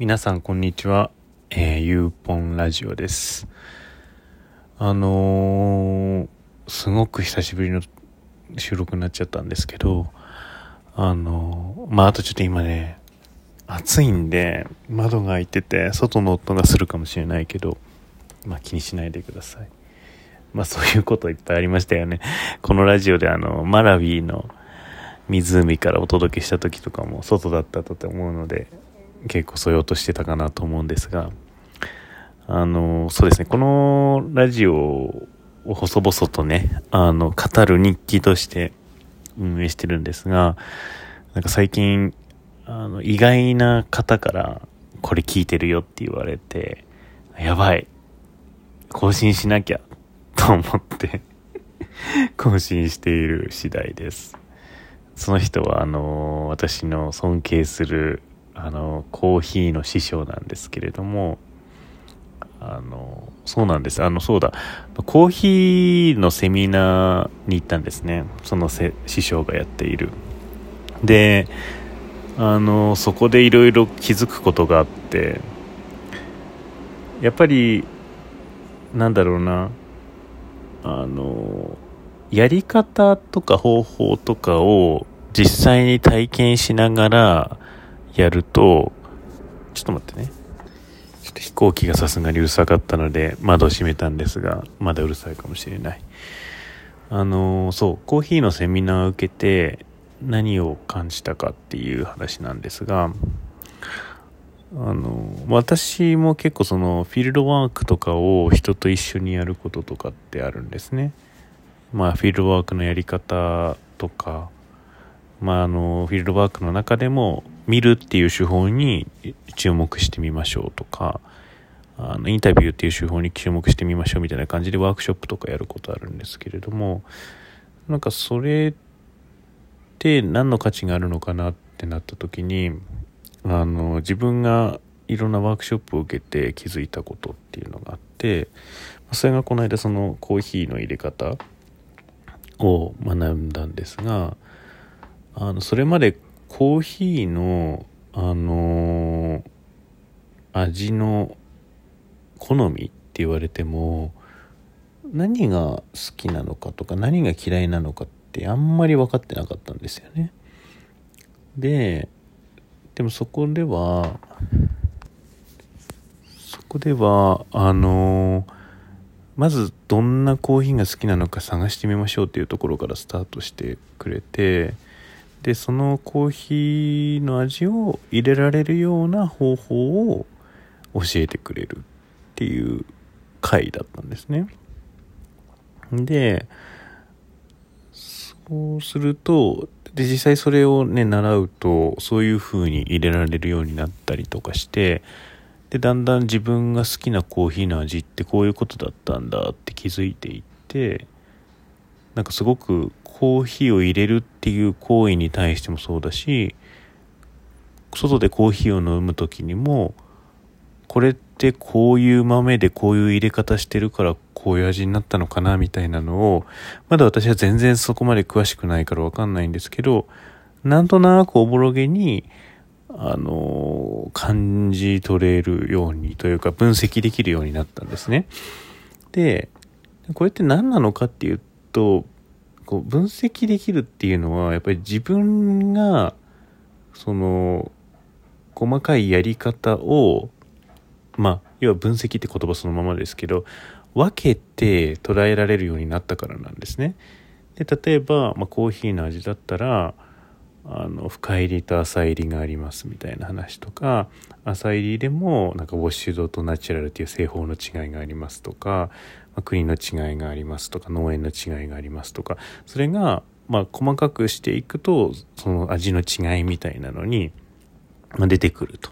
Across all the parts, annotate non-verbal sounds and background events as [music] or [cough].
皆さんこんにちは、えー、ゆうぽんラジオです。あのー、すごく久しぶりの収録になっちゃったんですけどあのー、まああとちょっと今ね暑いんで窓が開いてて外の音がするかもしれないけどまあ気にしないでください。まあそういうこといっぱいありましたよね。このラジオであのマラビーの湖からお届けした時とかも外だったと思うので結構そういう音してたかなと思うんですが、あの、そうですね、このラジオを細々とね、あの、語る日記として運営してるんですが、なんか最近、あの、意外な方からこれ聞いてるよって言われて、やばい、更新しなきゃ、と思って更新している次第です。その人は、あの、私の尊敬するあのコーヒーの師匠なんですけれどもあのそうなんです。あのそうだ。コーヒーのセミナーに行ったんですね。その師匠がやっている。であのそこでいろいろ気づくことがあってやっぱりなんだろうな。あのやり方とか方法とかを実際に体験しながらやると、ちょっと待ってね。ちょっと飛行機がさすがにうるさかったので窓を閉めたんですが、まだうるさいかもしれない。あの、そう、コーヒーのセミナーを受けて何を感じたかっていう話なんですが、あの、私も結構そのフィールドワークとかを人と一緒にやることとかってあるんですね。まあフィールドワークのやり方とか、まあ、あのフィールドワークの中でも見るっていう手法に注目してみましょうとかあのインタビューっていう手法に注目してみましょうみたいな感じでワークショップとかやることあるんですけれどもなんかそれって何の価値があるのかなってなった時にあの自分がいろんなワークショップを受けて気づいたことっていうのがあってそれがこの間そのコーヒーの入れ方を学んだんですがあのそれまでコーヒーのあのー、味の好みって言われても何が好きなのかとか何が嫌いなのかってあんまり分かってなかったんですよね。ででもそこではそこではあのー、まずどんなコーヒーが好きなのか探してみましょうっていうところからスタートしてくれてでそのコーヒーの味を入れられるような方法を教えてくれるっていう回だったんですね。でそうするとで実際それをね習うとそういう風に入れられるようになったりとかしてでだんだん自分が好きなコーヒーの味ってこういうことだったんだって気づいていってなんかすごくコーヒーを入れるっていう行為に対してもそうだし外でコーヒーを飲む時にもこれってこういう豆でこういう入れ方してるからこういう味になったのかなみたいなのをまだ私は全然そこまで詳しくないからわかんないんですけどなんとなくおぼろげにあの感じ取れるようにというか分析できるようになったんですね。でこれって何なのかっていうとこう分析できるっていうのはやっぱり自分がその細かいやり方をまあ要は分析って言葉そのままですけど分けて捉えられるようになったからなんですね。で例えば、まあ、コーヒーの味だったらあの深入りと浅入りがありますみたいな話とか浅入りでもなんかウォッシュドとナチュラルっていう製法の違いがありますとか国の違いがありますとか農園の違いがありますとかそれがまあ細かくしていくとその味の違いみたいなのに、出てくると。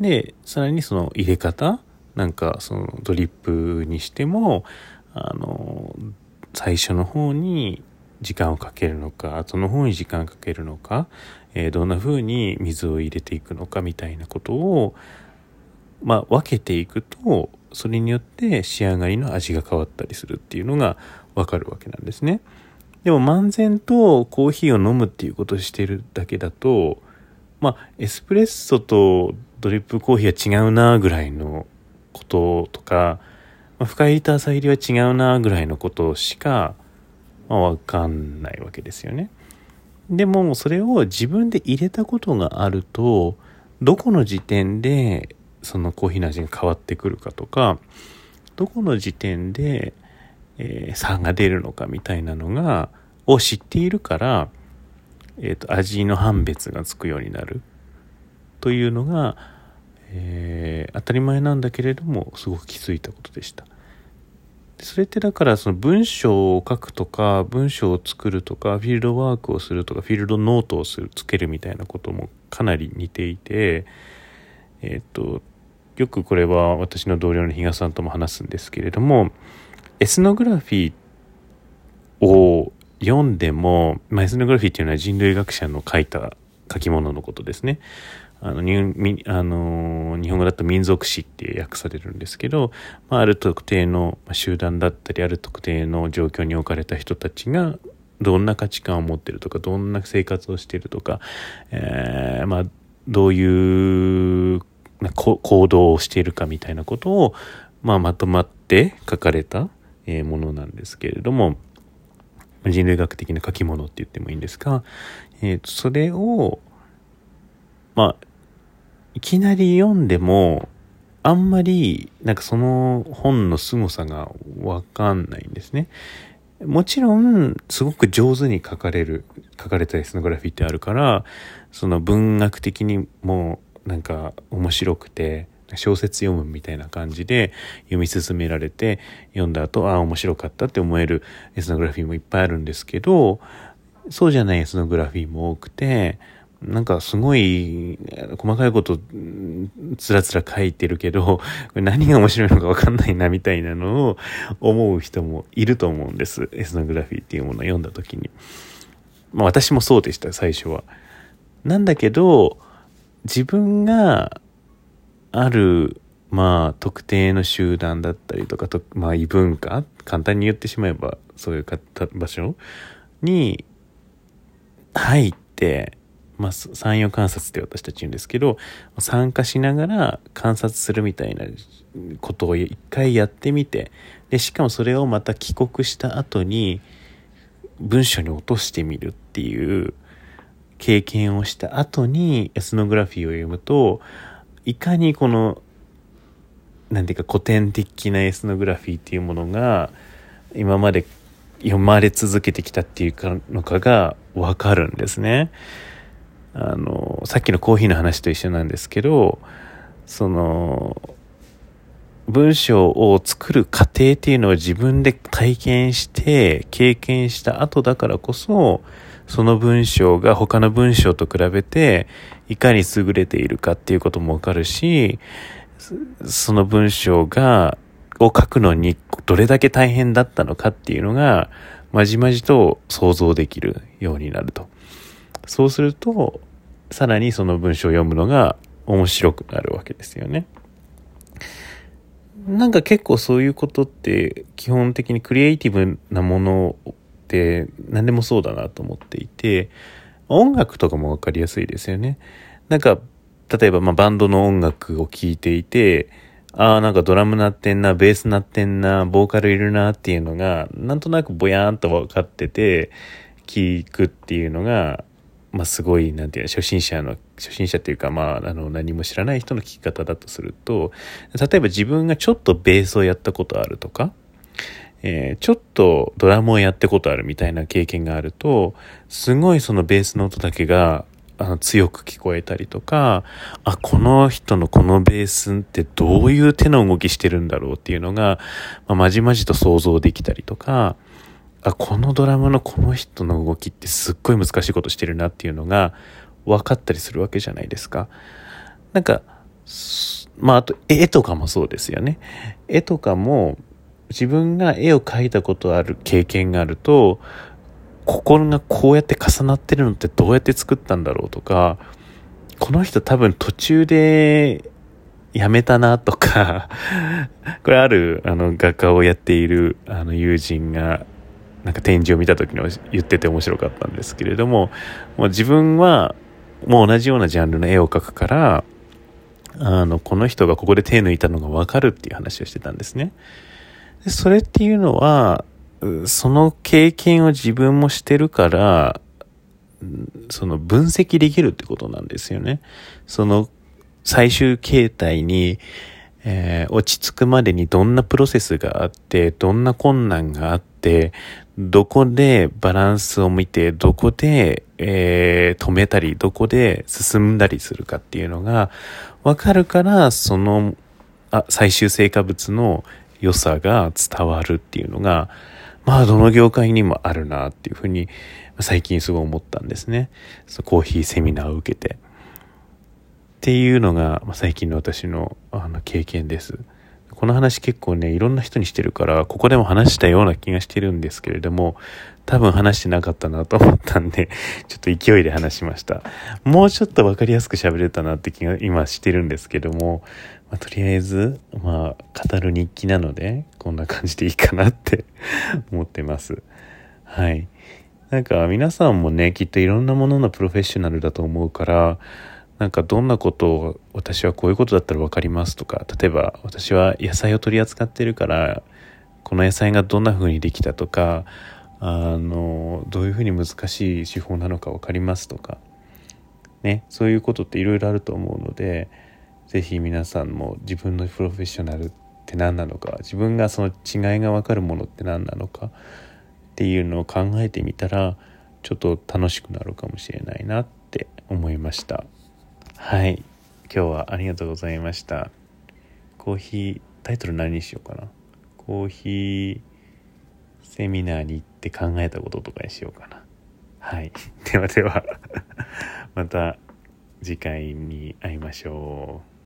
でさらにその入れ方なんかそのドリップにしてもあの最初の方に時間をかけるのか後の方に時間をかけるのか、えー、どんな風に水を入れていくのかみたいなことをまあ分けていくとそれによって仕上がりの味が変わったりするっていうのがわかるわけなんですね。でも漫然とコーヒーを飲むっていうことをしてるだけだと、まあ、エスプレッソとドリップコーヒーは違うなぐらいのこととか、まあ、深入りと浅入りは違うなぐらいのことしか、まあ、わかんないわけですよね。でもそれを自分で入れたことがあるとどこの時点でそのコーヒーの味が変わってくるかとかどこの時点で、えー、差が出るのかみたいなのがを知っているから、えーと、味の判別がつくようになるというのが、えー、当たり前なんだけれどもすごく気づいたことでした。それってだからその文章を書くとか文章を作るとかフィールドワークをするとかフィールドノートをするつけるみたいなこともかなり似ていてえっ、とよくこれは私の同僚の比嘉さんとも話すんですけれどもエスノグラフィーを読んでも、まあ、エスノグラフィーっていうのは人類学者の書いた書き物のことですね。あの、にあの日本語だと民族史って訳されるんですけど、まあ、ある特定の集団だったり、ある特定の状況に置かれた人たちが、どんな価値観を持ってるとか、どんな生活をしてるとか、えー、まあ、どういう行動をしているかみたいなことを、まあ、まとまって書かれたものなんですけれども、人類学的な書き物って言ってもいいんですが、えー、それを、まあ、いきなり読んでも、あんまり、なんかその本の凄さがわかんないんですね。もちろん、すごく上手に書かれる、書かれたエスノグラフィーってあるから、その文学的にもなんか面白くて、小説読むみたいな感じで読み進められて、読んだ後、ああ、面白かったって思えるエスノグラフィーもいっぱいあるんですけど、そうじゃないエスノグラフィーも多くて、なんかすごい細かいことつらつら書いてるけど、何が面白いのかわかんないなみたいなのを思う人もいると思うんです。エスノグラフィーっていうものを読んだ時に。まあ私もそうでした、最初は。なんだけど、自分がある、まあ特定の集団だったりとか、とまあ異文化簡単に言ってしまえばそういう場所に入って、まあ、産業観察って私たち言うんですけど、参加しながら観察するみたいなことを一回やってみて、で、しかもそれをまた帰国した後に文章に落としてみるっていう経験をした後にエスノグラフィーを読むと、いかにこの、なんていうか古典的なエスノグラフィーっていうものが、今まで読まれ続けてきたっていうかのかがわかるんですね。あの、さっきのコーヒーの話と一緒なんですけど、その、文章を作る過程っていうのを自分で体験して経験した後だからこそその文章が他の文章と比べていかに優れているかっていうこともわかるしその文章がを書くのにどれだけ大変だったのかっていうのがまじまじと想像できるようになると。そうすると、さらにその文章を読むのが面白くなるわけですよね。なんか結構そういうことって基本的にクリエイティブなものって何でもそうだなと思っていて、音楽とかもわかりやすいですよね。なんか、例えばまバンドの音楽を聴いていて、ああ、なんかドラム鳴ってんな、ベース鳴ってんな、ボーカルいるなっていうのが、なんとなくぼやーんと分かってて、聞くっていうのが、まあ、すごい、なんていう初心者の、初心者っていうか、まあ、あの、何も知らない人の聞き方だとすると、例えば自分がちょっとベースをやったことあるとか、えー、ちょっとドラムをやったことあるみたいな経験があると、すごいそのベースの音だけが、あの強く聞こえたりとか、あ、この人のこのベースってどういう手の動きしてるんだろうっていうのが、まあ、まじまじと想像できたりとか、あ、このドラムのこの人の動きってすっごい難しいことしてるなっていうのが分かったりするわけじゃないですか。なんか、まああと絵とかもそうですよね。絵とかも自分が絵を描いたことある経験があると、心がこうやって重なってるのってどうやって作ったんだろうとか、この人多分途中でやめたなとか [laughs] これあるあの画家をやっているあの友人がなんか展示を見た時の言ってて面白かったんですけれども、もう自分はもう同じようなジャンルの絵を描くから、あの、この人がここで手抜いたのがわかるっていう話をしてたんですね。それっていうのは、その経験を自分もしてるから、その分析できるってことなんですよね。その最終形態に、えー、落ち着くまでにどんなプロセスがあって、どんな困難があって、どこでバランスを見て、どこで、えー、止めたり、どこで進んだりするかっていうのがわかるから、そのあ最終成果物の良さが伝わるっていうのが、まあどの業界にもあるなっていうふうに最近すごい思ったんですね。コーヒーセミナーを受けて。っていうのが最近の私のあの経験です。この話結構ね、いろんな人にしてるから、ここでも話したような気がしてるんですけれども、多分話してなかったなと思ったんで、[laughs] ちょっと勢いで話しました。もうちょっと分かりやすく喋れたなって気が今してるんですけども、まあ、とりあえず、まあ、語る日記なので、こんな感じでいいかなって [laughs] 思ってます。はい。なんか皆さんもね、きっといろんなもののプロフェッショナルだと思うから、なんかどんなことを私はこういうことだったら分かりますとか、例えば私は野菜を取り扱ってるから、この野菜がどんな風にできたとか、あの、どういうふうに難しい手法なのか分かりますとか、ね、そういうことっていろいろあると思うので、ぜひ皆さんも自分のプロフェッショナルって何なのか自分がその違いが分かるものって何なのかっていうのを考えてみたらちょっと楽しくなるかもしれないなって思いました。はい。今日はありがとうございました。コーヒータイトル何にしようかな。コーヒーセミナーに行って考えたこととかにしようかな。はい。[laughs] ではでは。[laughs] また次回に会いましょう。